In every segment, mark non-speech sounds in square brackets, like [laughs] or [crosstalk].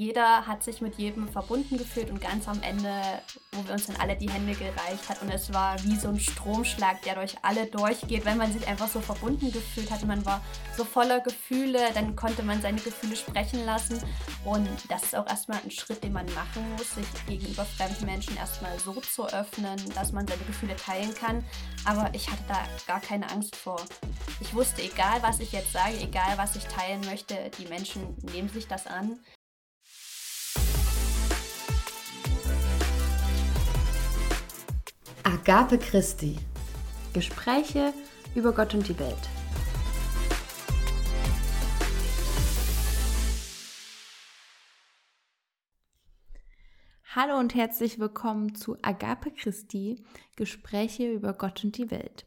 jeder hat sich mit jedem verbunden gefühlt und ganz am Ende, wo wir uns dann alle die Hände gereicht hat und es war wie so ein Stromschlag, der durch alle durchgeht, wenn man sich einfach so verbunden gefühlt hat. Man war so voller Gefühle, dann konnte man seine Gefühle sprechen lassen und das ist auch erstmal ein Schritt, den man machen muss, sich gegenüber fremden Menschen erstmal so zu öffnen, dass man seine Gefühle teilen kann. Aber ich hatte da gar keine Angst vor. Ich wusste, egal was ich jetzt sage, egal was ich teilen möchte, die Menschen nehmen sich das an. Agape Christi. Gespräche über Gott und die Welt. Hallo und herzlich willkommen zu Agape Christi, Gespräche über Gott und die Welt.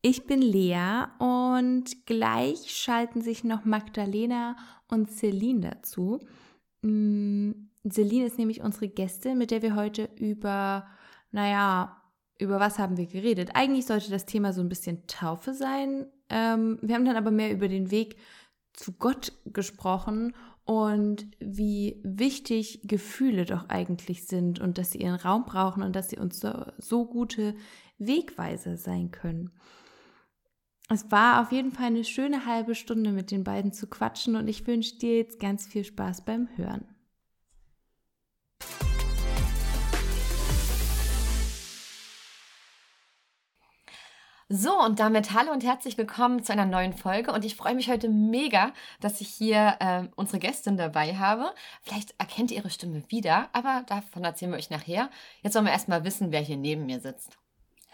Ich bin Lea und gleich schalten sich noch Magdalena und Celine dazu. Mm, Celine ist nämlich unsere Gästin, mit der wir heute über, naja, über was haben wir geredet? Eigentlich sollte das Thema so ein bisschen Taufe sein. Ähm, wir haben dann aber mehr über den Weg zu Gott gesprochen und wie wichtig Gefühle doch eigentlich sind und dass sie ihren Raum brauchen und dass sie uns so, so gute Wegweiser sein können. Es war auf jeden Fall eine schöne halbe Stunde mit den beiden zu quatschen und ich wünsche dir jetzt ganz viel Spaß beim Hören. So, und damit hallo und herzlich willkommen zu einer neuen Folge. Und ich freue mich heute mega, dass ich hier äh, unsere Gästin dabei habe. Vielleicht erkennt ihr ihre Stimme wieder, aber davon erzählen wir euch nachher. Jetzt wollen wir erstmal wissen, wer hier neben mir sitzt.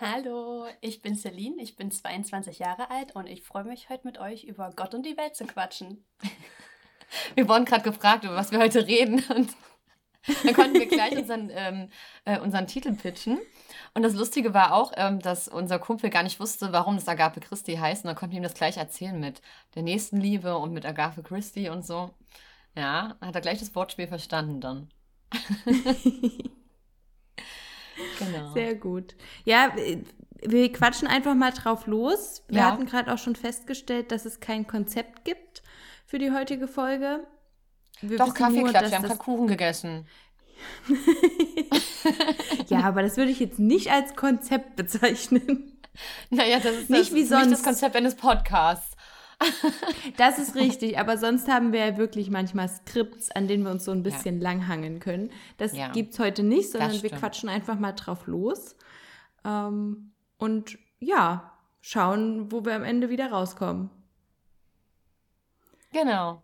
Hallo, ich bin Celine, ich bin 22 Jahre alt und ich freue mich heute mit euch über Gott und die Welt zu quatschen. [laughs] Wir wurden gerade gefragt, über was wir heute reden und [laughs] dann konnten wir gleich unseren, ähm, äh, unseren Titel pitchen. Und das Lustige war auch, ähm, dass unser Kumpel gar nicht wusste, warum das Agape Christi heißt. Und dann konnten wir ihm das gleich erzählen mit der Nächstenliebe und mit Agape Christi und so. Ja, hat er gleich das Wortspiel verstanden dann. [laughs] genau. Sehr gut. Ja, wir quatschen einfach mal drauf los. Wir ja. hatten gerade auch schon festgestellt, dass es kein Konzept gibt für die heutige Folge. Wir Doch, Kaffeeklatsch, wir haben gerade Kuchen gegessen. [laughs] ja, aber das würde ich jetzt nicht als Konzept bezeichnen. Naja, das ist nicht das, wie sonst. Nicht das Konzept eines Podcasts. das ist richtig, aber [laughs] sonst haben wir ja wirklich manchmal Skripts, an denen wir uns so ein bisschen ja. langhangeln können. Das ja. gibt es heute nicht, sondern wir quatschen einfach mal drauf los. Ähm, und ja, schauen, wo wir am Ende wieder rauskommen. Genau.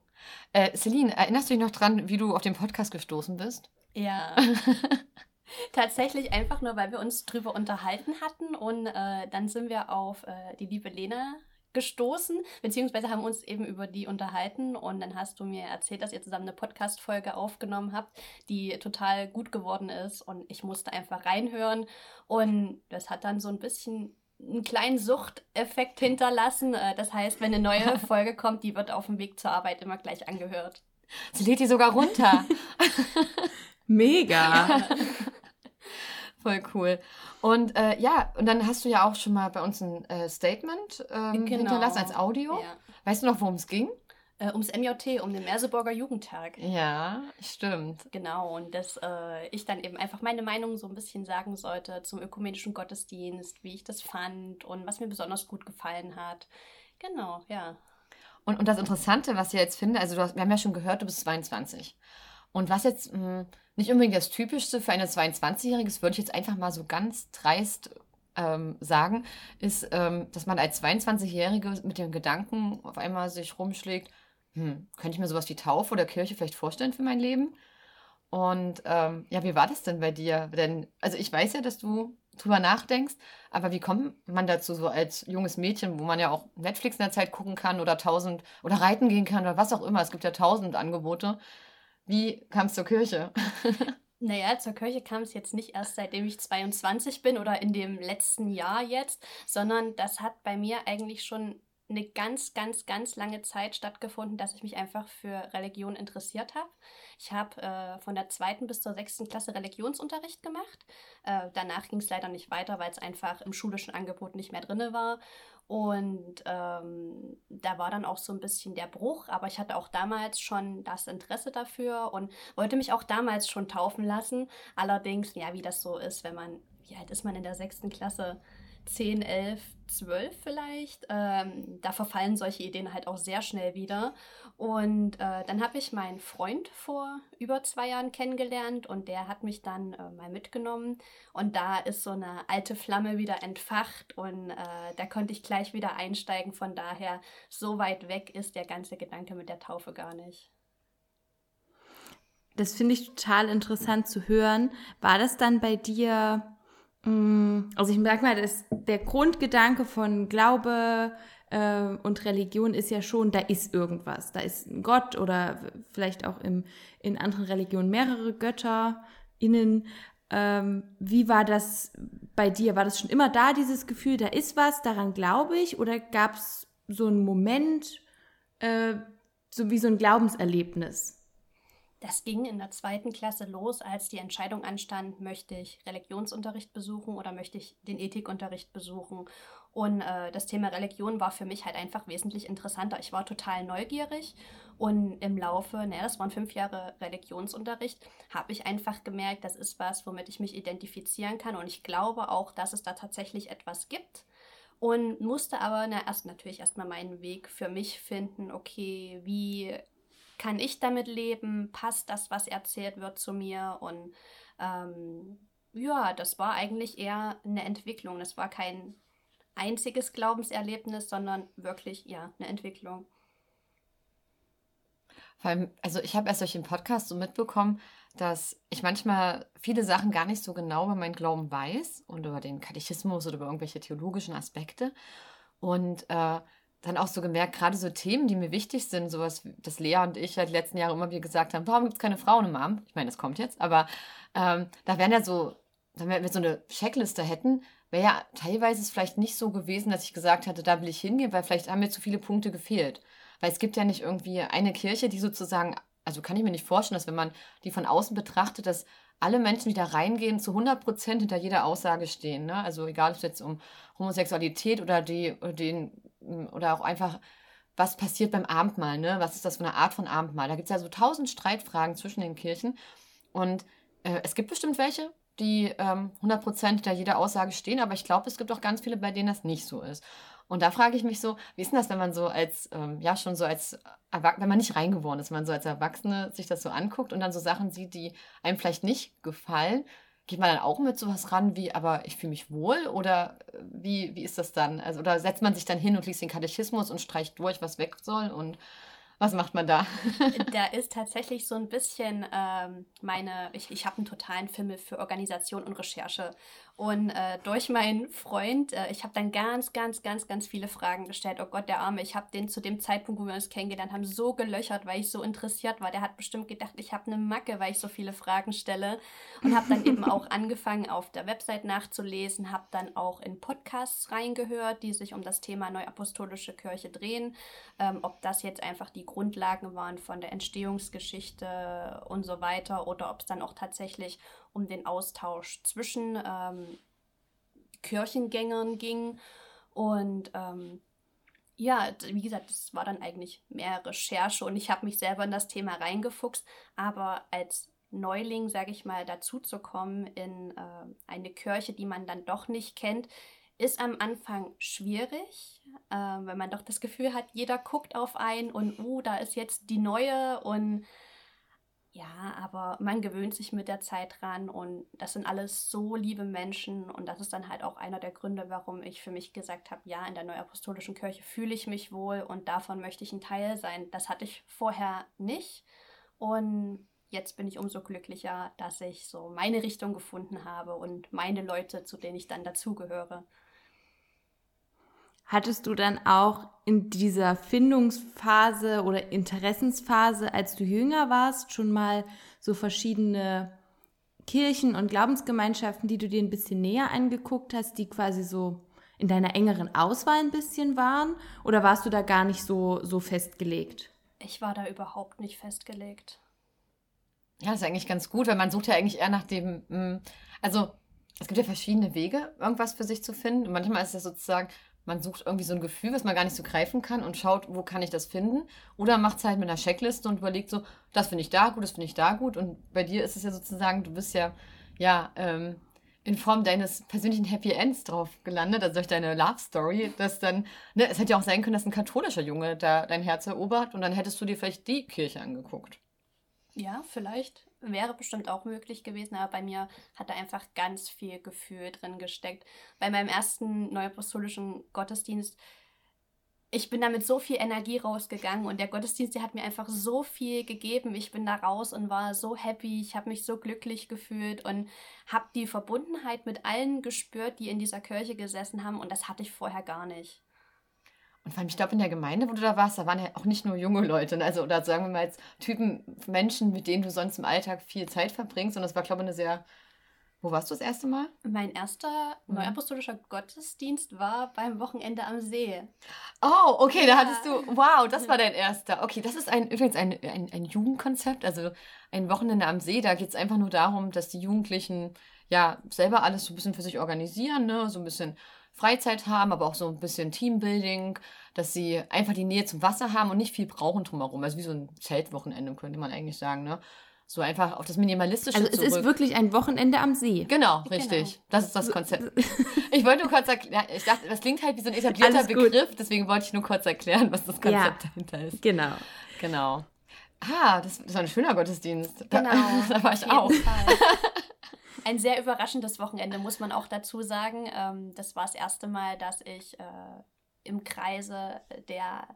Äh, Celine, erinnerst du dich noch dran, wie du auf den Podcast gestoßen bist? Ja. [laughs] Tatsächlich einfach nur, weil wir uns drüber unterhalten hatten und äh, dann sind wir auf äh, die liebe Lena gestoßen, beziehungsweise haben uns eben über die unterhalten und dann hast du mir erzählt, dass ihr zusammen eine Podcast-Folge aufgenommen habt, die total gut geworden ist und ich musste einfach reinhören und das hat dann so ein bisschen einen kleinen Suchteffekt hinterlassen. Äh, das heißt, wenn eine neue [laughs] Folge kommt, die wird auf dem Weg zur Arbeit immer gleich angehört. Sie lädt die sogar runter. [laughs] Mega. Voll cool. Und äh, ja, und dann hast du ja auch schon mal bei uns ein äh, Statement ähm, genau. hinterlassen als Audio. Ja. Weißt du noch, worum es ging? Äh, ums MJT, um den Merseburger Jugendtag. Ja, stimmt. Genau, und dass äh, ich dann eben einfach meine Meinung so ein bisschen sagen sollte zum ökumenischen Gottesdienst, wie ich das fand und was mir besonders gut gefallen hat. Genau, ja. Und, und das Interessante, was ich jetzt finde, also hast, wir haben ja schon gehört, du bist 22. Und was jetzt mh, hm, nicht unbedingt das Typischste für eine 22-Jährige ist, würde ich jetzt einfach mal so ganz dreist ähm, sagen, ist, ähm, dass man als 22-Jährige mit dem Gedanken auf einmal sich rumschlägt, hm, könnte ich mir sowas wie Taufe oder Kirche vielleicht vorstellen für mein Leben? Und ähm, ja, wie war das denn bei dir? Denn, also ich weiß ja, dass du drüber nachdenkst, aber wie kommt man dazu, so als junges Mädchen, wo man ja auch Netflix in der Zeit gucken kann oder tausend oder reiten gehen kann oder was auch immer, es gibt ja tausend Angebote. Wie kam es zur Kirche? [laughs] Naja, zur Kirche kam es jetzt nicht erst seitdem ich 22 bin oder in dem letzten Jahr jetzt, sondern das hat bei mir eigentlich schon eine ganz, ganz, ganz lange Zeit stattgefunden, dass ich mich einfach für Religion interessiert habe. Ich habe äh, von der zweiten bis zur sechsten Klasse Religionsunterricht gemacht. Äh, danach ging es leider nicht weiter, weil es einfach im schulischen Angebot nicht mehr drin war. Und ähm, da war dann auch so ein bisschen der Bruch, aber ich hatte auch damals schon das Interesse dafür und wollte mich auch damals schon taufen lassen. Allerdings, ja, wie das so ist, wenn man, wie alt ist man in der sechsten Klasse? 10, 11, 12 vielleicht. Ähm, da verfallen solche Ideen halt auch sehr schnell wieder. Und äh, dann habe ich meinen Freund vor über zwei Jahren kennengelernt und der hat mich dann äh, mal mitgenommen. Und da ist so eine alte Flamme wieder entfacht und äh, da konnte ich gleich wieder einsteigen. Von daher, so weit weg ist der ganze Gedanke mit der Taufe gar nicht. Das finde ich total interessant zu hören. War das dann bei dir also ich merke mal, dass der Grundgedanke von Glaube äh, und Religion ist ja schon, da ist irgendwas. Da ist ein Gott oder vielleicht auch im, in anderen Religionen mehrere Götter innen. Ähm, wie war das bei dir? War das schon immer da, dieses Gefühl, da ist was, daran glaube ich? Oder gab es so einen Moment, äh, so wie so ein Glaubenserlebnis? Das ging in der zweiten Klasse los, als die Entscheidung anstand, möchte ich Religionsunterricht besuchen oder möchte ich den Ethikunterricht besuchen. Und äh, das Thema Religion war für mich halt einfach wesentlich interessanter. Ich war total neugierig und im Laufe, naja, das waren fünf Jahre Religionsunterricht, habe ich einfach gemerkt, das ist was, womit ich mich identifizieren kann. Und ich glaube auch, dass es da tatsächlich etwas gibt und musste aber na, erst natürlich erstmal meinen Weg für mich finden, okay, wie kann ich damit leben? Passt das, was erzählt wird, zu mir? Und ähm, ja, das war eigentlich eher eine Entwicklung. Das war kein einziges Glaubenserlebnis, sondern wirklich, ja, eine Entwicklung. Vor allem, also ich habe erst durch den Podcast so mitbekommen, dass ich manchmal viele Sachen gar nicht so genau über meinen Glauben weiß und über den Katechismus oder über irgendwelche theologischen Aspekte. Und äh, dann auch so gemerkt, gerade so Themen, die mir wichtig sind, sowas, das Lea und ich halt die letzten Jahre immer wieder gesagt haben, warum gibt es keine Frauen im Amt? Ich meine, das kommt jetzt, aber ähm, da wären ja so, wenn wir so eine Checkliste hätten, wäre ja teilweise es vielleicht nicht so gewesen, dass ich gesagt hätte, da will ich hingehen, weil vielleicht haben mir zu viele Punkte gefehlt. Weil es gibt ja nicht irgendwie eine Kirche, die sozusagen, also kann ich mir nicht vorstellen, dass wenn man die von außen betrachtet, dass alle Menschen, die da reingehen, zu 100 Prozent hinter jeder Aussage stehen. Ne? Also egal, ob es jetzt um Homosexualität oder, die, oder den oder auch einfach, was passiert beim Abendmahl, ne? Was ist das für eine Art von Abendmahl? Da gibt es ja so tausend Streitfragen zwischen den Kirchen. Und äh, es gibt bestimmt welche, die ähm, 100% hinter jeder Aussage stehen, aber ich glaube, es gibt auch ganz viele, bei denen das nicht so ist. Und da frage ich mich so, wie ist denn das, wenn man so als, ähm, ja, schon so als Erwachsene, wenn man nicht reingeboren ist, wenn man so als Erwachsene sich das so anguckt und dann so Sachen sieht, die einem vielleicht nicht gefallen, geht man dann auch mit sowas ran wie, aber ich fühle mich wohl oder äh, wie, wie ist das dann? Also, oder setzt man sich dann hin und liest den Katechismus und streicht durch, was weg soll und was macht man da? [laughs] da ist tatsächlich so ein bisschen ähm, meine, ich, ich habe einen totalen Fimmel für Organisation und Recherche. Und äh, durch meinen Freund, äh, ich habe dann ganz, ganz, ganz, ganz viele Fragen gestellt. Oh Gott, der Arme, ich habe den zu dem Zeitpunkt, wo wir uns kennengelernt haben, so gelöchert, weil ich so interessiert war. Der hat bestimmt gedacht, ich habe eine Macke, weil ich so viele Fragen stelle. Und habe dann eben auch [laughs] angefangen, auf der Website nachzulesen, habe dann auch in Podcasts reingehört, die sich um das Thema Neuapostolische Kirche drehen. Ähm, ob das jetzt einfach die Grundlagen waren von der Entstehungsgeschichte und so weiter oder ob es dann auch tatsächlich um den Austausch zwischen ähm, Kirchengängern ging. Und ähm, ja, wie gesagt, das war dann eigentlich mehr Recherche und ich habe mich selber in das Thema reingefuchst. Aber als Neuling, sage ich mal, dazu zu kommen in äh, eine Kirche, die man dann doch nicht kennt, ist am Anfang schwierig, äh, weil man doch das Gefühl hat, jeder guckt auf einen und, oh, da ist jetzt die neue und ja, aber man gewöhnt sich mit der Zeit dran und das sind alles so liebe Menschen und das ist dann halt auch einer der Gründe, warum ich für mich gesagt habe, ja, in der Neuapostolischen Kirche fühle ich mich wohl und davon möchte ich ein Teil sein. Das hatte ich vorher nicht und jetzt bin ich umso glücklicher, dass ich so meine Richtung gefunden habe und meine Leute, zu denen ich dann dazugehöre. Hattest du dann auch in dieser Findungsphase oder Interessensphase, als du jünger warst, schon mal so verschiedene Kirchen und Glaubensgemeinschaften, die du dir ein bisschen näher angeguckt hast, die quasi so in deiner engeren Auswahl ein bisschen waren? Oder warst du da gar nicht so, so festgelegt? Ich war da überhaupt nicht festgelegt. Ja, das ist eigentlich ganz gut, weil man sucht ja eigentlich eher nach dem, mm, also es gibt ja verschiedene Wege, irgendwas für sich zu finden. Und manchmal ist es sozusagen, man sucht irgendwie so ein Gefühl, was man gar nicht so greifen kann und schaut, wo kann ich das finden. Oder macht es halt mit einer Checkliste und überlegt so, das finde ich da gut, das finde ich da gut. Und bei dir ist es ja sozusagen, du bist ja, ja, ähm, in Form deines persönlichen Happy Ends drauf gelandet, also durch deine Love Story, dass dann, ne, es hätte ja auch sein können, dass ein katholischer Junge da dein Herz erobert und dann hättest du dir vielleicht die Kirche angeguckt. Ja, vielleicht. Wäre bestimmt auch möglich gewesen, aber bei mir hat da einfach ganz viel Gefühl drin gesteckt. Bei meinem ersten neuapostolischen Gottesdienst ich bin da mit so viel Energie rausgegangen und der Gottesdienst, der hat mir einfach so viel gegeben. Ich bin da raus und war so happy, ich habe mich so glücklich gefühlt und habe die Verbundenheit mit allen gespürt, die in dieser Kirche gesessen haben und das hatte ich vorher gar nicht. Und vor allem, ich glaube, in der Gemeinde, wo du da warst, da waren ja auch nicht nur junge Leute, ne? also oder sagen wir mal jetzt Typen, Menschen, mit denen du sonst im Alltag viel Zeit verbringst. Und das war, glaube ich, eine sehr wo warst du das erste Mal? Mein erster mhm. neuapostolischer Gottesdienst war beim Wochenende am See. Oh, okay, ja. da hattest du, wow, das war dein erster. Okay, das ist ein, übrigens ein, ein, ein Jugendkonzept, also ein Wochenende am See. Da geht es einfach nur darum, dass die Jugendlichen ja selber alles so ein bisschen für sich organisieren, ne? so ein bisschen Freizeit haben, aber auch so ein bisschen Teambuilding, dass sie einfach die Nähe zum Wasser haben und nicht viel brauchen drumherum. Also wie so ein Zeltwochenende, könnte man eigentlich sagen, ne? So einfach auf das Minimalistische Also es zurück. ist wirklich ein Wochenende am See. Genau, richtig. Genau. Das ist das Konzept. [laughs] Ich wollte nur kurz erklären, ich dachte, das klingt halt wie so ein etablierter Begriff, deswegen wollte ich nur kurz erklären, was das Konzept ja, dahinter ist. Genau. Genau. Ah, das, das war ein schöner Gottesdienst. Genau. Da, [laughs] da war ich auch. [laughs] Ein sehr überraschendes Wochenende, muss man auch dazu sagen. Ähm, das war das erste Mal, dass ich äh, im Kreise der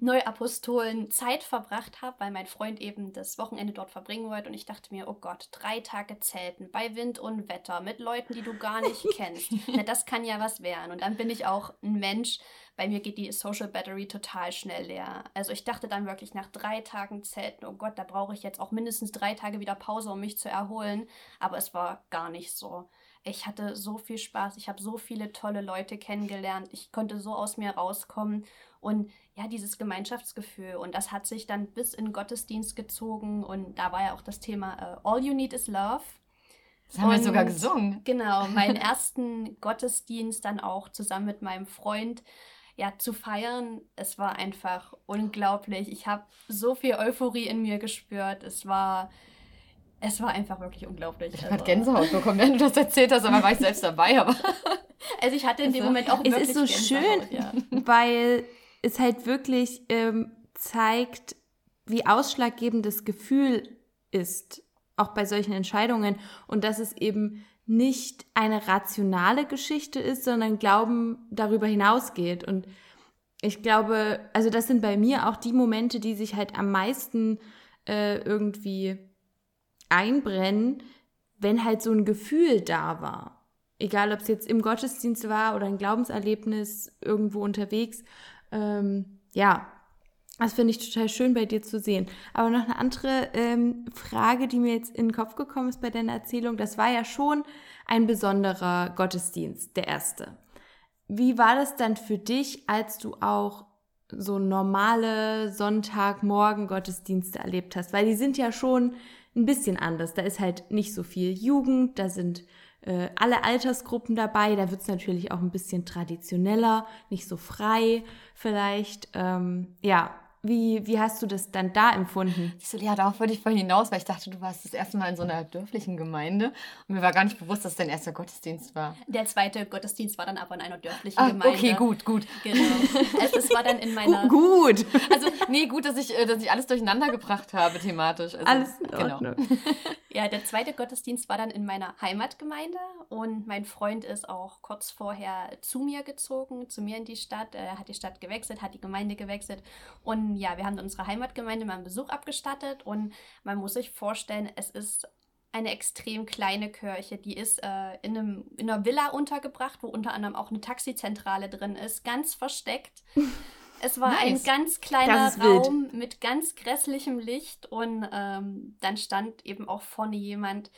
Neuapostolen Zeit verbracht habe, weil mein Freund eben das Wochenende dort verbringen wollte. Und ich dachte mir, oh Gott, drei Tage zelten bei Wind und Wetter mit Leuten, die du gar nicht [laughs] kennst. Na, das kann ja was werden. Und dann bin ich auch ein Mensch, bei mir geht die Social Battery total schnell leer. Also ich dachte dann wirklich nach drei Tagen Zelten, oh Gott, da brauche ich jetzt auch mindestens drei Tage wieder Pause, um mich zu erholen. Aber es war gar nicht so. Ich hatte so viel Spaß, ich habe so viele tolle Leute kennengelernt, ich konnte so aus mir rauskommen und ja, dieses Gemeinschaftsgefühl. Und das hat sich dann bis in Gottesdienst gezogen. Und da war ja auch das Thema uh, All You Need is Love. Das haben und, wir sogar gesungen. Genau, meinen [laughs] ersten Gottesdienst dann auch zusammen mit meinem Freund ja, zu feiern, es war einfach unglaublich. Ich habe so viel Euphorie in mir gespürt. Es war, es war einfach wirklich unglaublich. Ich also. habe Gänsehaut bekommen, wenn du das erzählt hast, aber war ich selbst dabei. Aber [laughs] also ich hatte in dem Moment auch es wirklich Es ist so Gänsehaut, schön, ja. weil es halt wirklich ähm, zeigt, wie ausschlaggebend das Gefühl ist, auch bei solchen Entscheidungen und dass es eben nicht eine rationale Geschichte ist, sondern Glauben darüber hinausgeht. Und ich glaube, also das sind bei mir auch die Momente, die sich halt am meisten äh, irgendwie einbrennen, wenn halt so ein Gefühl da war. Egal, ob es jetzt im Gottesdienst war oder ein Glaubenserlebnis irgendwo unterwegs ähm, ja, das finde ich total schön bei dir zu sehen. Aber noch eine andere ähm, Frage, die mir jetzt in den Kopf gekommen ist bei deiner Erzählung. Das war ja schon ein besonderer Gottesdienst, der erste. Wie war das dann für dich, als du auch so normale Sonntagmorgen-Gottesdienste erlebt hast? Weil die sind ja schon ein bisschen anders. Da ist halt nicht so viel Jugend, da sind äh, alle Altersgruppen dabei. Da wird es natürlich auch ein bisschen traditioneller, nicht so frei vielleicht. Ähm, ja, wie, wie hast du das dann da empfunden? Ich so, ja, darauf wollte ich vorhin hinaus, weil ich dachte, du warst das erste Mal in so einer dörflichen Gemeinde und mir war gar nicht bewusst, dass dein erster Gottesdienst war. Der zweite Gottesdienst war dann aber in einer dörflichen ah, Gemeinde. Okay, gut, gut. Genau. Also es war dann in meiner... gut! Also, nee, gut, dass ich, äh, dass ich alles durcheinander gebracht habe thematisch. Also, alles in genau. Ordnung. Genau. Ja, der zweite Gottesdienst war dann in meiner Heimatgemeinde und mein Freund ist auch kurz vorher zu mir gezogen, zu mir in die Stadt. Er hat die Stadt gewechselt, hat die Gemeinde gewechselt und ja, wir haben unsere Heimatgemeinde mal einen Besuch abgestattet und man muss sich vorstellen, es ist eine extrem kleine Kirche. Die ist äh, in, einem, in einer Villa untergebracht, wo unter anderem auch eine Taxizentrale drin ist, ganz versteckt. [laughs] Es war nice. ein ganz kleiner Raum mit ganz grässlichem Licht und ähm, dann stand eben auch vorne jemand,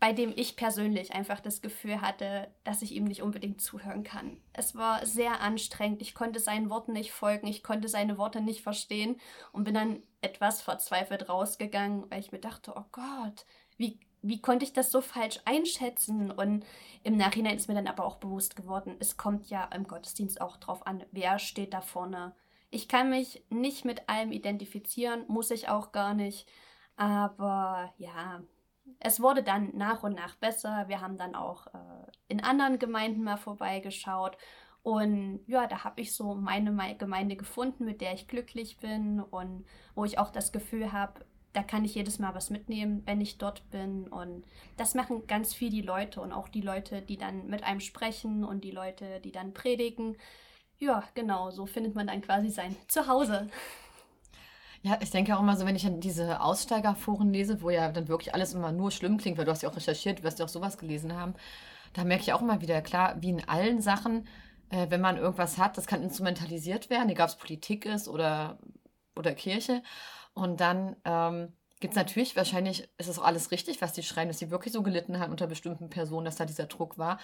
bei dem ich persönlich einfach das Gefühl hatte, dass ich ihm nicht unbedingt zuhören kann. Es war sehr anstrengend. Ich konnte seinen Worten nicht folgen, ich konnte seine Worte nicht verstehen und bin dann etwas verzweifelt rausgegangen, weil ich mir dachte, oh Gott, wie, wie konnte ich das so falsch einschätzen? Und im Nachhinein ist mir dann aber auch bewusst geworden, es kommt ja im Gottesdienst auch drauf an, wer steht da vorne. Ich kann mich nicht mit allem identifizieren, muss ich auch gar nicht. Aber ja, es wurde dann nach und nach besser. Wir haben dann auch äh, in anderen Gemeinden mal vorbeigeschaut. Und ja, da habe ich so meine Gemeinde gefunden, mit der ich glücklich bin und wo ich auch das Gefühl habe, da kann ich jedes Mal was mitnehmen, wenn ich dort bin. Und das machen ganz viel die Leute und auch die Leute, die dann mit einem sprechen und die Leute, die dann predigen. Ja, genau, so findet man dann quasi sein Zuhause. Ja, ich denke auch immer so, wenn ich dann diese Aussteigerforen lese, wo ja dann wirklich alles immer nur schlimm klingt, weil du hast ja auch recherchiert, du wirst ja auch sowas gelesen haben, da merke ich auch immer wieder, klar, wie in allen Sachen, äh, wenn man irgendwas hat, das kann instrumentalisiert werden, egal ob es Politik ist oder, oder Kirche. Und dann ähm, gibt es natürlich, wahrscheinlich ist es auch alles richtig, was die schreiben, dass sie wirklich so gelitten haben unter bestimmten Personen, dass da dieser Druck war.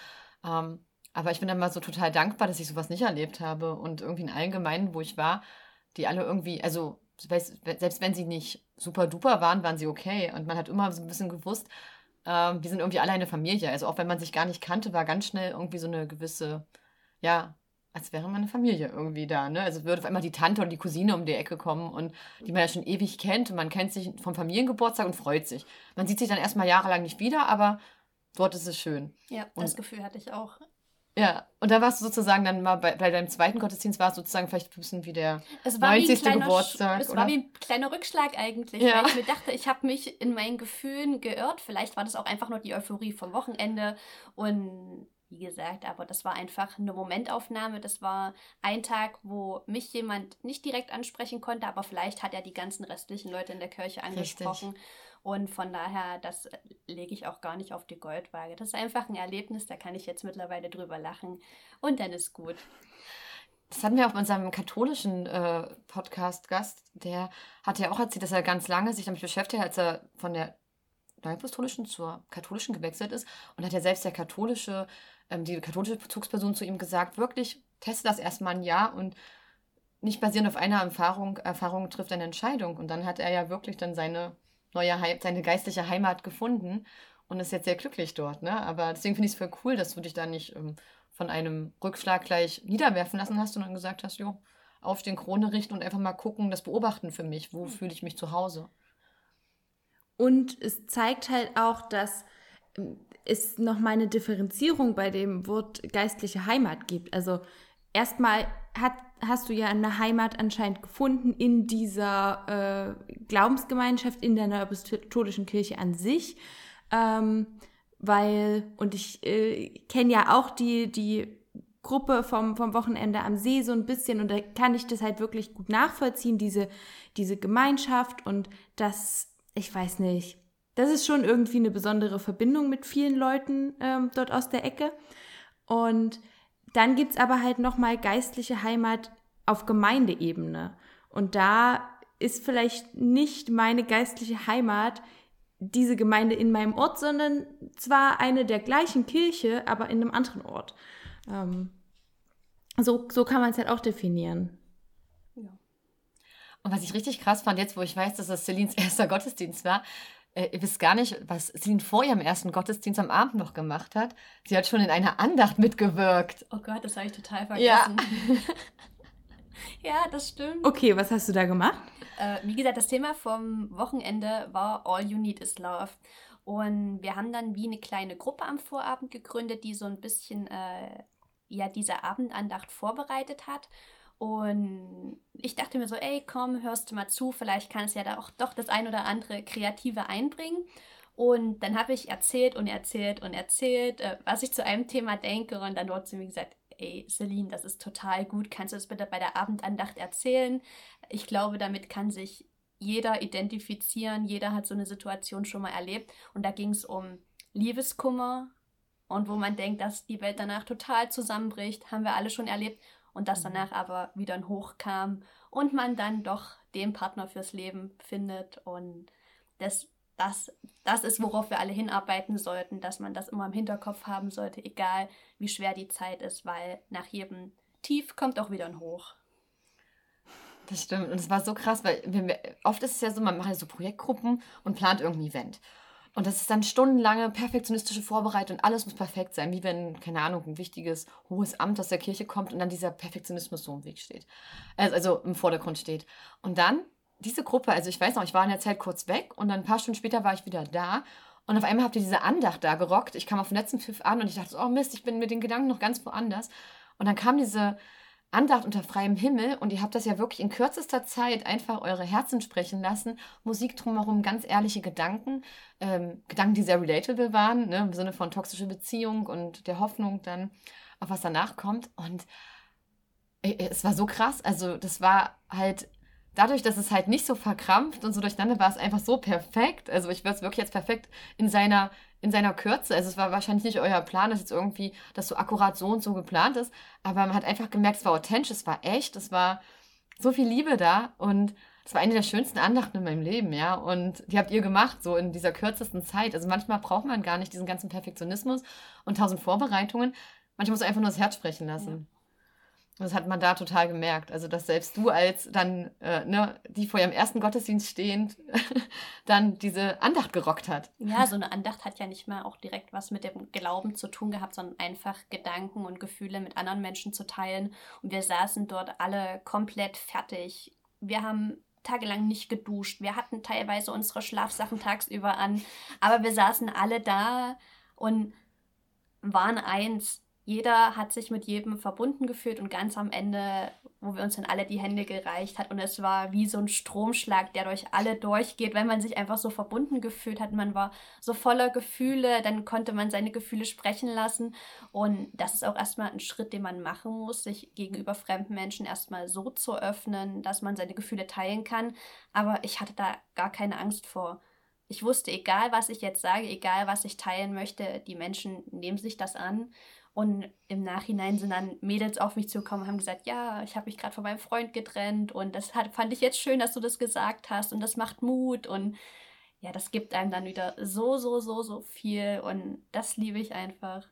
Ähm, aber ich bin dann mal so total dankbar, dass ich sowas nicht erlebt habe und irgendwie in allen Gemeinden, wo ich war, die alle irgendwie, also selbst wenn sie nicht super duper waren, waren sie okay. Und man hat immer so ein bisschen gewusst, ähm, die sind irgendwie alle eine Familie. Also auch wenn man sich gar nicht kannte, war ganz schnell irgendwie so eine gewisse, ja, als wäre man eine Familie irgendwie da. Ne? Also würde auf einmal die Tante oder die Cousine um die Ecke kommen und die man ja schon ewig kennt und man kennt sich vom Familiengeburtstag und freut sich. Man sieht sich dann erstmal jahrelang nicht wieder, aber dort ist es schön. Ja, und das Gefühl hatte ich auch. Ja, und da warst du sozusagen dann mal bei, bei deinem zweiten Gottesdienst, war es sozusagen vielleicht ein bisschen wie der es war 90. Wie Geburtstag. Es oder? war wie ein kleiner Rückschlag eigentlich, ja. weil ich mir dachte, ich habe mich in meinen Gefühlen geirrt. Vielleicht war das auch einfach nur die Euphorie vom Wochenende und wie gesagt, aber das war einfach eine Momentaufnahme. Das war ein Tag, wo mich jemand nicht direkt ansprechen konnte, aber vielleicht hat er die ganzen restlichen Leute in der Kirche angesprochen. Richtig. Und von daher, das äh, lege ich auch gar nicht auf die Goldwaage. Das ist einfach ein Erlebnis, da kann ich jetzt mittlerweile drüber lachen und dann ist gut. Das hatten wir bei unserem katholischen äh, Podcast-Gast. Der hat ja auch erzählt, dass er ganz lange sich damit beschäftigt hat, als er von der neuapostolischen zur katholischen gewechselt ist. Und hat ja selbst der katholische, ähm, die katholische Bezugsperson zu ihm gesagt, wirklich, teste das erstmal ein Jahr und nicht basierend auf einer Erfahrung, Erfahrung trifft eine Entscheidung. Und dann hat er ja wirklich dann seine neue Heim, seine geistliche Heimat gefunden und ist jetzt sehr glücklich dort. Ne? Aber deswegen finde ich es voll cool, dass du dich da nicht ähm, von einem Rückschlag gleich niederwerfen lassen hast, sondern gesagt hast, jo, auf den Krone richten und einfach mal gucken, das beobachten für mich. Wo fühle ich mich zu Hause? Und es zeigt halt auch, dass ähm, es nochmal eine Differenzierung bei dem Wort geistliche Heimat gibt. Also erstmal hat hast du ja eine Heimat anscheinend gefunden in dieser äh, Glaubensgemeinschaft, in der apostolischen Kirche an sich. Ähm, weil, und ich äh, kenne ja auch die, die Gruppe vom, vom Wochenende am See so ein bisschen und da kann ich das halt wirklich gut nachvollziehen, diese, diese Gemeinschaft und das, ich weiß nicht, das ist schon irgendwie eine besondere Verbindung mit vielen Leuten ähm, dort aus der Ecke. Und dann gibt es aber halt nochmal geistliche Heimat auf Gemeindeebene. Und da ist vielleicht nicht meine geistliche Heimat diese Gemeinde in meinem Ort, sondern zwar eine der gleichen Kirche, aber in einem anderen Ort. Ähm, so, so kann man es halt auch definieren. Ja. Und was ich richtig krass fand, jetzt wo ich weiß, dass das Celines [laughs] erster Gottesdienst war, äh, ihr wisst gar nicht, was Celine vor ihrem ersten Gottesdienst am Abend noch gemacht hat. Sie hat schon in einer Andacht mitgewirkt. Oh Gott, das habe ich total vergessen. Ja. [laughs] ja, das stimmt. Okay, was hast du da gemacht? Äh, wie gesagt, das Thema vom Wochenende war All You Need Is Love. Und wir haben dann wie eine kleine Gruppe am Vorabend gegründet, die so ein bisschen äh, ja, diese Abendandacht vorbereitet hat. Und ich dachte mir so, ey, komm, hörst du mal zu, vielleicht kann es ja da auch doch das ein oder andere Kreative einbringen. Und dann habe ich erzählt und erzählt und erzählt, äh, was ich zu einem Thema denke. Und dann wurde sie mir gesagt, ey, Celine, das ist total gut. Kannst du das bitte bei der Abendandacht erzählen? Ich glaube, damit kann sich jeder identifizieren. Jeder hat so eine Situation schon mal erlebt. Und da ging es um Liebeskummer und wo man denkt, dass die Welt danach total zusammenbricht, haben wir alle schon erlebt und dass mhm. danach aber wieder ein Hoch kam und man dann doch den Partner fürs Leben findet und das das, das ist, worauf wir alle hinarbeiten sollten, dass man das immer im Hinterkopf haben sollte, egal wie schwer die Zeit ist, weil nach jedem Tief kommt auch wieder ein Hoch. Das stimmt. Und es war so krass, weil wir, oft ist es ja so, man macht ja so Projektgruppen und plant irgendein Event. Und das ist dann stundenlange perfektionistische Vorbereitung und alles muss perfekt sein, wie wenn, keine Ahnung, ein wichtiges, hohes Amt aus der Kirche kommt und dann dieser Perfektionismus so im Weg steht. Also, also im Vordergrund steht. Und dann diese Gruppe, also ich weiß noch, ich war in der Zeit kurz weg und dann ein paar Stunden später war ich wieder da und auf einmal habt ihr diese Andacht da gerockt. Ich kam auf den letzten Pfiff an und ich dachte, oh Mist, ich bin mit den Gedanken noch ganz woanders. Und dann kam diese Andacht unter freiem Himmel und ihr habt das ja wirklich in kürzester Zeit einfach eure Herzen sprechen lassen. Musik drumherum, ganz ehrliche Gedanken. Ähm, Gedanken, die sehr relatable waren, ne, im Sinne von toxische Beziehung und der Hoffnung dann auf was danach kommt. Und äh, es war so krass. Also, das war halt dadurch, dass es halt nicht so verkrampft und so durcheinander war, es einfach so perfekt. Also, ich würde es wirklich jetzt perfekt in seiner in seiner Kürze. Also es war wahrscheinlich nicht euer Plan, dass jetzt irgendwie das so akkurat so und so geplant ist, aber man hat einfach gemerkt, es war authentisch, es war echt, es war so viel Liebe da und es war eine der schönsten Andachten in meinem Leben, ja. Und die habt ihr gemacht, so in dieser kürzesten Zeit. Also manchmal braucht man gar nicht diesen ganzen Perfektionismus und tausend Vorbereitungen. Manchmal muss man einfach nur das Herz sprechen lassen. Ja. Das hat man da total gemerkt. Also, dass selbst du als dann, äh, ne, die vor ihrem ersten Gottesdienst stehend, [laughs] dann diese Andacht gerockt hat. Ja, so eine Andacht hat ja nicht mal auch direkt was mit dem Glauben zu tun gehabt, sondern einfach Gedanken und Gefühle mit anderen Menschen zu teilen. Und wir saßen dort alle komplett fertig. Wir haben tagelang nicht geduscht. Wir hatten teilweise unsere Schlafsachen tagsüber an. Aber wir saßen alle da und waren eins jeder hat sich mit jedem verbunden gefühlt und ganz am Ende, wo wir uns dann alle die Hände gereicht hat und es war wie so ein Stromschlag, der durch alle durchgeht, wenn man sich einfach so verbunden gefühlt hat. Man war so voller Gefühle, dann konnte man seine Gefühle sprechen lassen und das ist auch erstmal ein Schritt, den man machen muss, sich gegenüber fremden Menschen erstmal so zu öffnen, dass man seine Gefühle teilen kann. Aber ich hatte da gar keine Angst vor. Ich wusste, egal was ich jetzt sage, egal was ich teilen möchte, die Menschen nehmen sich das an. Und im Nachhinein sind dann Mädels auf mich zugekommen und haben gesagt, ja, ich habe mich gerade von meinem Freund getrennt und das hat, fand ich jetzt schön, dass du das gesagt hast und das macht Mut und ja, das gibt einem dann wieder so, so, so, so viel und das liebe ich einfach.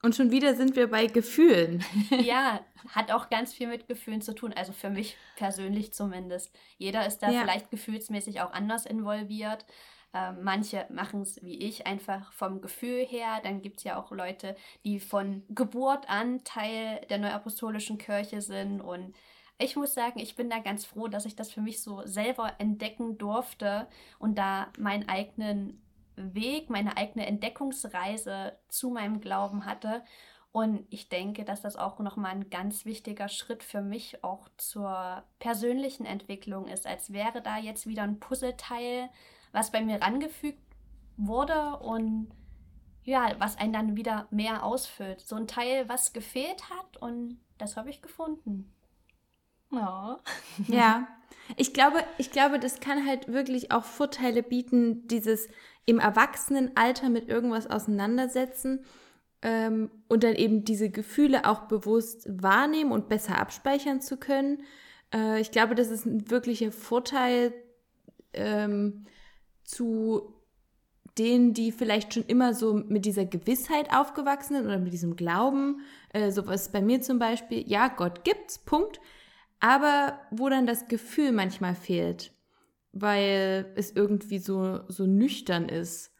Und schon wieder sind wir bei Gefühlen. [laughs] ja, [laughs] hat auch ganz viel mit Gefühlen zu tun. Also für mich persönlich zumindest. Jeder ist da ja. vielleicht gefühlsmäßig auch anders involviert. Äh, manche machen es wie ich einfach vom Gefühl her. Dann gibt es ja auch Leute, die von Geburt an Teil der Neuapostolischen Kirche sind. Und ich muss sagen, ich bin da ganz froh, dass ich das für mich so selber entdecken durfte und da meinen eigenen Weg, meine eigene Entdeckungsreise zu meinem Glauben hatte. Und ich denke, dass das auch nochmal ein ganz wichtiger Schritt für mich auch zur persönlichen Entwicklung ist, als wäre da jetzt wieder ein Puzzleteil was bei mir rangefügt wurde und ja, was einen dann wieder mehr ausfüllt. So ein Teil, was gefehlt hat und das habe ich gefunden. Oh. [laughs] Ja, ich glaube, ich glaube, das kann halt wirklich auch Vorteile bieten, dieses im Erwachsenenalter mit irgendwas auseinandersetzen ähm, und dann eben diese Gefühle auch bewusst wahrnehmen und besser abspeichern zu können. Äh, ich glaube, das ist ein wirklicher Vorteil, ähm, zu denen, die vielleicht schon immer so mit dieser Gewissheit aufgewachsen sind oder mit diesem Glauben, äh, sowas bei mir zum Beispiel, ja, Gott gibt's, Punkt, aber wo dann das Gefühl manchmal fehlt, weil es irgendwie so, so nüchtern ist.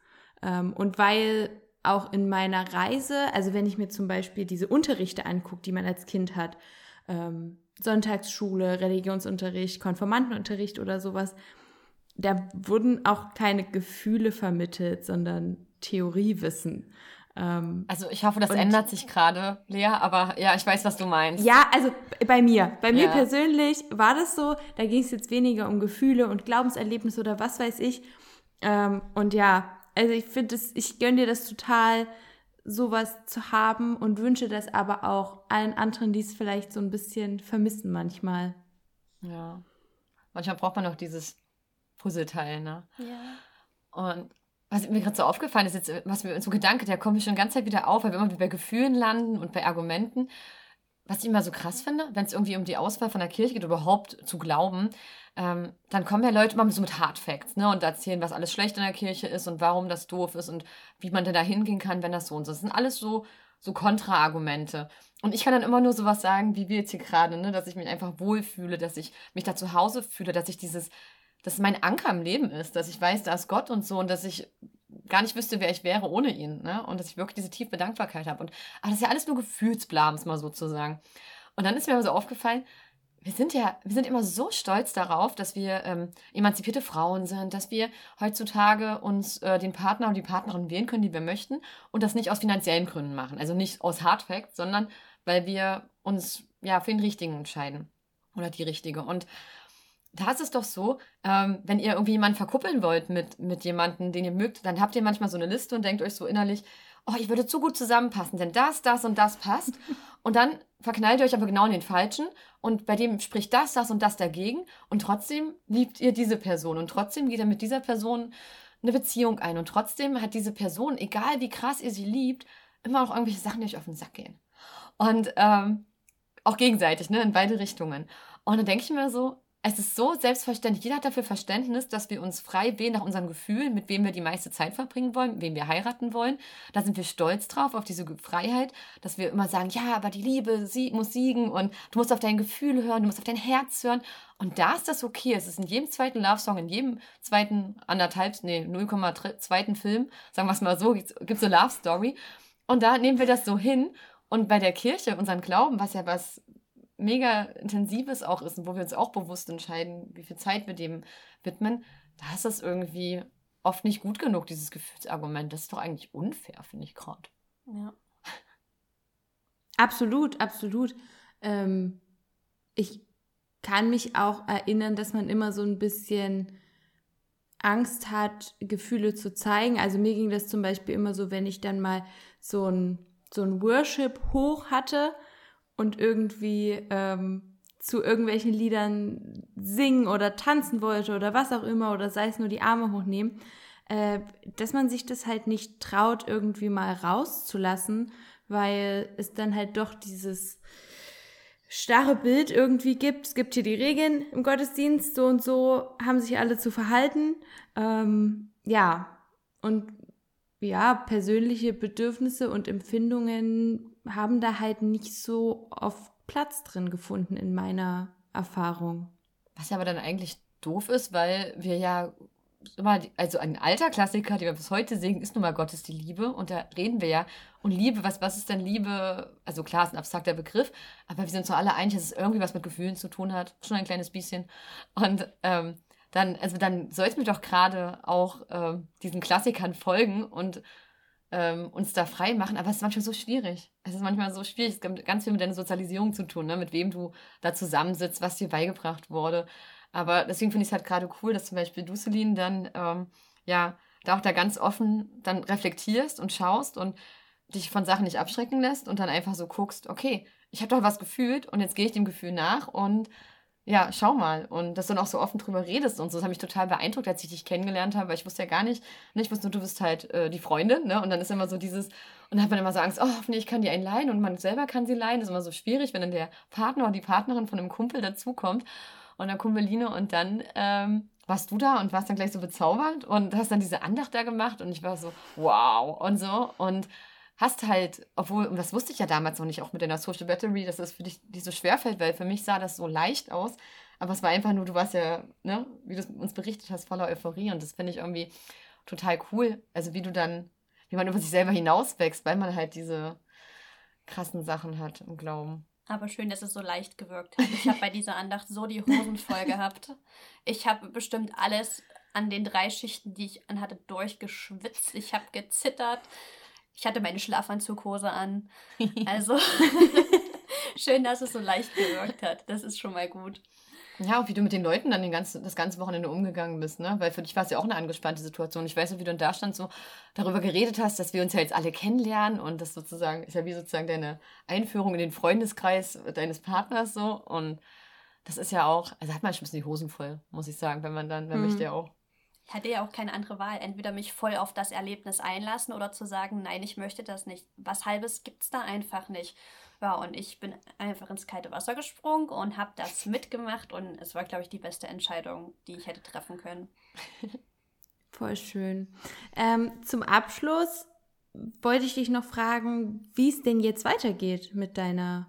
Ähm, und weil auch in meiner Reise, also wenn ich mir zum Beispiel diese Unterrichte angucke, die man als Kind hat, ähm, Sonntagsschule, Religionsunterricht, Konformantenunterricht oder sowas, da wurden auch keine Gefühle vermittelt, sondern Theoriewissen. Ähm, also ich hoffe, das ändert sich gerade, Lea, aber ja, ich weiß, was du meinst. Ja, also bei mir, bei mir ja. persönlich war das so, da ging es jetzt weniger um Gefühle und Glaubenserlebnisse oder was weiß ich. Ähm, und ja, also ich finde es, ich gönne dir das total, sowas zu haben und wünsche das aber auch allen anderen, die es vielleicht so ein bisschen vermissen manchmal. Ja. Manchmal braucht man auch dieses Puzzleteil, ne? Ja. Und was mir gerade so aufgefallen ist, jetzt, was mir so Gedanke, der kommt mir schon die ganze Zeit wieder auf, weil wir immer bei Gefühlen landen und bei Argumenten. was ich immer so krass finde, wenn es irgendwie um die Auswahl von der Kirche geht, überhaupt zu glauben, ähm, dann kommen ja Leute immer so mit Hard Facts, ne, und erzählen, was alles schlecht in der Kirche ist und warum das doof ist und wie man denn da hingehen kann, wenn das so und so ist. Das sind alles so, so Kontraargumente. Und ich kann dann immer nur sowas sagen, wie wir jetzt hier gerade, ne, dass ich mich einfach wohlfühle, dass ich mich da zu Hause fühle, dass ich dieses, dass mein Anker im Leben ist, dass ich weiß, da ist Gott und so und dass ich gar nicht wüsste, wer ich wäre ohne ihn, ne? Und dass ich wirklich diese tiefe Dankbarkeit habe. Und aber das ist ja alles nur Gefühlsblams, mal sozusagen. Und dann ist mir so aufgefallen, wir sind ja, wir sind immer so stolz darauf, dass wir ähm, emanzipierte Frauen sind, dass wir heutzutage uns äh, den Partner und die Partnerin wählen können, die wir möchten und das nicht aus finanziellen Gründen machen. Also nicht aus Hardfact, sondern weil wir uns ja für den richtigen entscheiden oder die richtige. Und da ist es doch so, ähm, wenn ihr irgendwie jemanden verkuppeln wollt mit, mit jemandem, den ihr mögt, dann habt ihr manchmal so eine Liste und denkt euch so innerlich, oh, ich würde zu gut zusammenpassen, denn das, das und das passt. [laughs] Und dann verknallt ihr euch aber genau in den Falschen und bei dem spricht das, das und das dagegen und trotzdem liebt ihr diese Person und trotzdem geht er mit dieser Person eine Beziehung ein und trotzdem hat diese Person, egal wie krass ihr sie liebt, immer noch irgendwelche Sachen, die euch auf den Sack gehen. Und ähm, auch gegenseitig, ne, in beide Richtungen. Und dann denke ich mir so, es ist so selbstverständlich. Jeder hat dafür Verständnis, dass wir uns frei wählen nach unseren Gefühlen, mit wem wir die meiste Zeit verbringen wollen, wem wir heiraten wollen. Da sind wir stolz drauf, auf diese Freiheit, dass wir immer sagen, ja, aber die Liebe sie muss siegen und du musst auf dein Gefühl hören, du musst auf dein Herz hören. Und da ist das okay. Es ist in jedem zweiten Love-Song, in jedem zweiten anderthalb, nee, 0,2. Film, sagen wir es mal so, gibt es eine Love-Story. Und da nehmen wir das so hin. Und bei der Kirche, unseren Glauben, was ja was mega intensives auch ist und wo wir uns auch bewusst entscheiden, wie viel Zeit wir dem widmen, da ist das irgendwie oft nicht gut genug, dieses Gefühlsargument. Das ist doch eigentlich unfair, finde ich gerade. Ja. Absolut, absolut. Ähm, ich kann mich auch erinnern, dass man immer so ein bisschen Angst hat, Gefühle zu zeigen. Also mir ging das zum Beispiel immer so, wenn ich dann mal so ein, so ein Worship hoch hatte, und irgendwie ähm, zu irgendwelchen Liedern singen oder tanzen wollte oder was auch immer oder sei es nur die Arme hochnehmen, äh, dass man sich das halt nicht traut, irgendwie mal rauszulassen, weil es dann halt doch dieses starre Bild irgendwie gibt. Es gibt hier die Regeln im Gottesdienst, so und so haben sich alle zu verhalten. Ähm, ja, und ja, persönliche Bedürfnisse und Empfindungen haben da halt nicht so oft Platz drin gefunden in meiner Erfahrung. Was ja aber dann eigentlich doof ist, weil wir ja immer, also ein alter Klassiker, den wir bis heute singen, ist nun mal Gott ist die Liebe. Und da reden wir ja. Und Liebe, was, was ist denn Liebe? Also klar, ist ein abstrakter Begriff, aber wir sind so alle einig, dass es irgendwie was mit Gefühlen zu tun hat. Schon ein kleines bisschen. Und ähm, dann, also dann sollten wir doch gerade auch ähm, diesen Klassikern folgen und ähm, uns da frei machen, aber es ist manchmal so schwierig. Es ist manchmal so schwierig. Es hat ganz viel mit deiner Sozialisierung zu tun, ne? mit wem du da zusammensitzt, was dir beigebracht wurde. Aber deswegen finde ich es halt gerade cool, dass zum Beispiel du, Celine, dann ähm, ja da auch da ganz offen dann reflektierst und schaust und dich von Sachen nicht abschrecken lässt und dann einfach so guckst, okay, ich habe doch was gefühlt und jetzt gehe ich dem Gefühl nach und ja, schau mal. Und dass du dann auch so offen drüber redest und so. Das hat mich total beeindruckt, als ich dich kennengelernt habe, weil ich wusste ja gar nicht, ne, ich wusste nur, du bist halt äh, die Freundin, ne? Und dann ist immer so dieses, und dann hat man immer so Angst, oh, nee, ich kann die einen leihen und man selber kann sie leihen. Das ist immer so schwierig, wenn dann der Partner oder die Partnerin von einem Kumpel dazukommt und dann Kumpeline und dann ähm, warst du da und warst dann gleich so bezaubernd und hast dann diese Andacht da gemacht und ich war so, wow und so. Und hast halt, obwohl, und das wusste ich ja damals noch nicht, auch mit deiner Social Battery, dass das für dich nicht so schwer fällt, weil für mich sah das so leicht aus. Aber es war einfach nur, du warst ja, ne, wie du uns berichtet hast, voller Euphorie. Und das finde ich irgendwie total cool. Also wie du dann, wie man über sich selber hinauswächst, weil man halt diese krassen Sachen hat im Glauben. Aber schön, dass es so leicht gewirkt hat. Ich habe bei dieser Andacht so die Hosen voll gehabt. Ich habe bestimmt alles an den drei Schichten, die ich anhatte, durchgeschwitzt. Ich habe gezittert. Ich hatte meine Schlafanzughose an. [laughs] Also [laughs] schön, dass es so leicht gewirkt hat. Das ist schon mal gut. Ja, und wie du mit den Leuten dann den ganzen, das ganze Wochenende umgegangen bist, ne? Weil für dich war es ja auch eine angespannte Situation. Ich weiß noch, wie du da stand, so darüber geredet hast, dass wir uns ja jetzt alle kennenlernen und das sozusagen ist ja wie sozusagen deine Einführung in den Freundeskreis deines Partners so. Und das ist ja auch, also hat man schon ein bisschen die Hosen voll, muss ich sagen, wenn man dann, wenn mhm. möchte ja auch hatte ja auch keine andere Wahl. Entweder mich voll auf das Erlebnis einlassen oder zu sagen, nein, ich möchte das nicht. Was Halbes gibt es da einfach nicht. Ja, und ich bin einfach ins kalte Wasser gesprungen und habe das [laughs] mitgemacht und es war, glaube ich, die beste Entscheidung, die ich hätte treffen können. [laughs] Voll schön. Ähm, zum Abschluss wollte ich dich noch fragen, wie es denn jetzt weitergeht mit deiner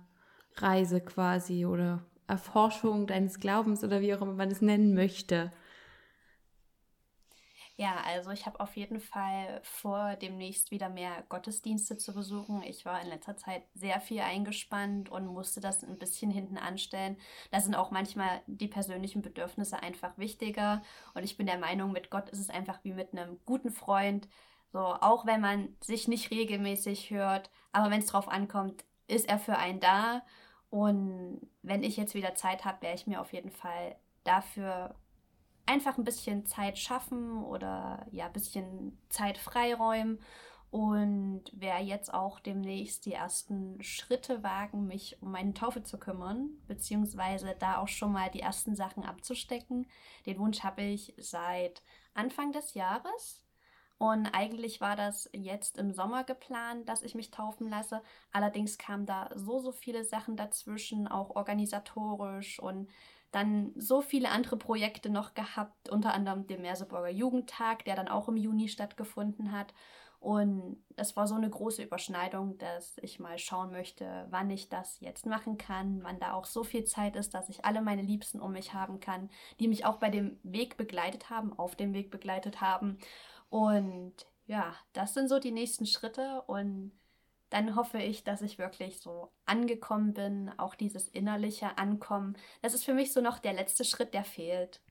Reise quasi oder Erforschung deines Glaubens oder wie auch immer man es nennen möchte. Ja, also ich habe auf jeden Fall vor, demnächst wieder mehr Gottesdienste zu besuchen. Ich war in letzter Zeit sehr viel eingespannt und musste das ein bisschen hinten anstellen. Da sind auch manchmal die persönlichen Bedürfnisse einfach wichtiger. Und ich bin der Meinung, mit Gott ist es einfach wie mit einem guten Freund. So, auch wenn man sich nicht regelmäßig hört, aber wenn es drauf ankommt, ist er für einen da. Und wenn ich jetzt wieder Zeit habe, werde ich mir auf jeden Fall dafür einfach ein bisschen Zeit schaffen oder ja, ein bisschen Zeit freiräumen und werde jetzt auch demnächst die ersten Schritte wagen, mich um meine Taufe zu kümmern, beziehungsweise da auch schon mal die ersten Sachen abzustecken. Den Wunsch habe ich seit Anfang des Jahres. Und eigentlich war das jetzt im Sommer geplant, dass ich mich taufen lasse. Allerdings kamen da so, so viele Sachen dazwischen, auch organisatorisch und dann so viele andere Projekte noch gehabt, unter anderem den Merseburger Jugendtag, der dann auch im Juni stattgefunden hat. Und es war so eine große Überschneidung, dass ich mal schauen möchte, wann ich das jetzt machen kann, wann da auch so viel Zeit ist, dass ich alle meine Liebsten um mich haben kann, die mich auch bei dem Weg begleitet haben, auf dem Weg begleitet haben. Und ja, das sind so die nächsten Schritte und dann hoffe ich, dass ich wirklich so angekommen bin, auch dieses innerliche Ankommen. Das ist für mich so noch der letzte Schritt, der fehlt.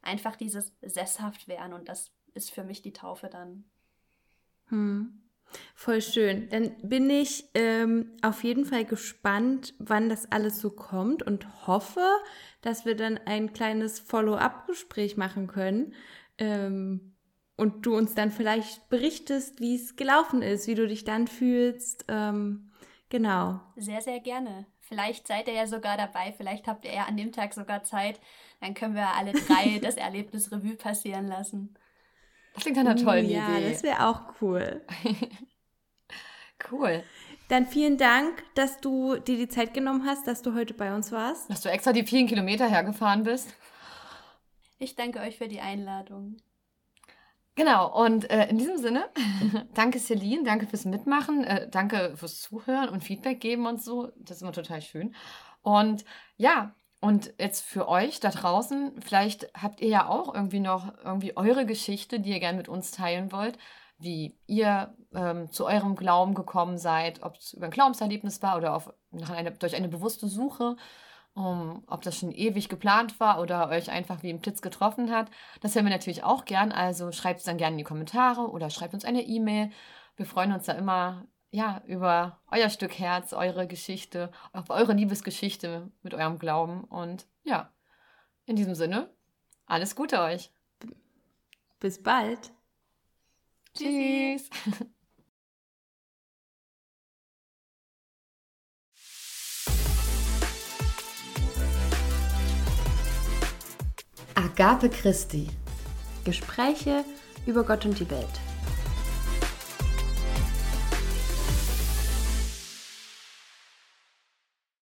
Einfach dieses sesshaft werden und das ist für mich die Taufe dann. Hm. Voll schön. Dann bin ich ähm, auf jeden Fall gespannt, wann das alles so kommt und hoffe, dass wir dann ein kleines Follow-up-Gespräch machen können. Ähm, und du uns dann vielleicht berichtest, wie es gelaufen ist, wie du dich dann fühlst. Ähm, genau. Sehr, sehr gerne. Vielleicht seid ihr ja sogar dabei, vielleicht habt ihr ja an dem Tag sogar Zeit. Dann können wir alle drei [laughs] das Erlebnis Revue passieren lassen. Das klingt einer tollen uh, ja, Idee. Ja, das wäre auch cool. [laughs] cool. Dann vielen Dank, dass du dir die Zeit genommen hast, dass du heute bei uns warst. Dass du extra die vielen Kilometer hergefahren bist. [laughs] Ich danke euch für die Einladung. Genau, und äh, in diesem Sinne, [laughs] danke Celine, danke fürs Mitmachen, äh, danke fürs Zuhören und Feedback geben und so. Das ist immer total schön. Und ja, und jetzt für euch da draußen, vielleicht habt ihr ja auch irgendwie noch irgendwie eure Geschichte, die ihr gerne mit uns teilen wollt, wie ihr ähm, zu eurem Glauben gekommen seid, ob es über ein Glaubenserlebnis war oder auf, nach eine, durch eine bewusste Suche um, ob das schon ewig geplant war oder euch einfach wie ein Blitz getroffen hat. Das hören wir natürlich auch gern. Also schreibt es dann gerne in die Kommentare oder schreibt uns eine E-Mail. Wir freuen uns da immer ja, über euer Stück Herz, eure Geschichte, auf eure Liebesgeschichte mit eurem Glauben. Und ja, in diesem Sinne, alles Gute euch. Bis bald. Tschüss. [laughs] Agape Christi. Gespräche über Gott und die Welt.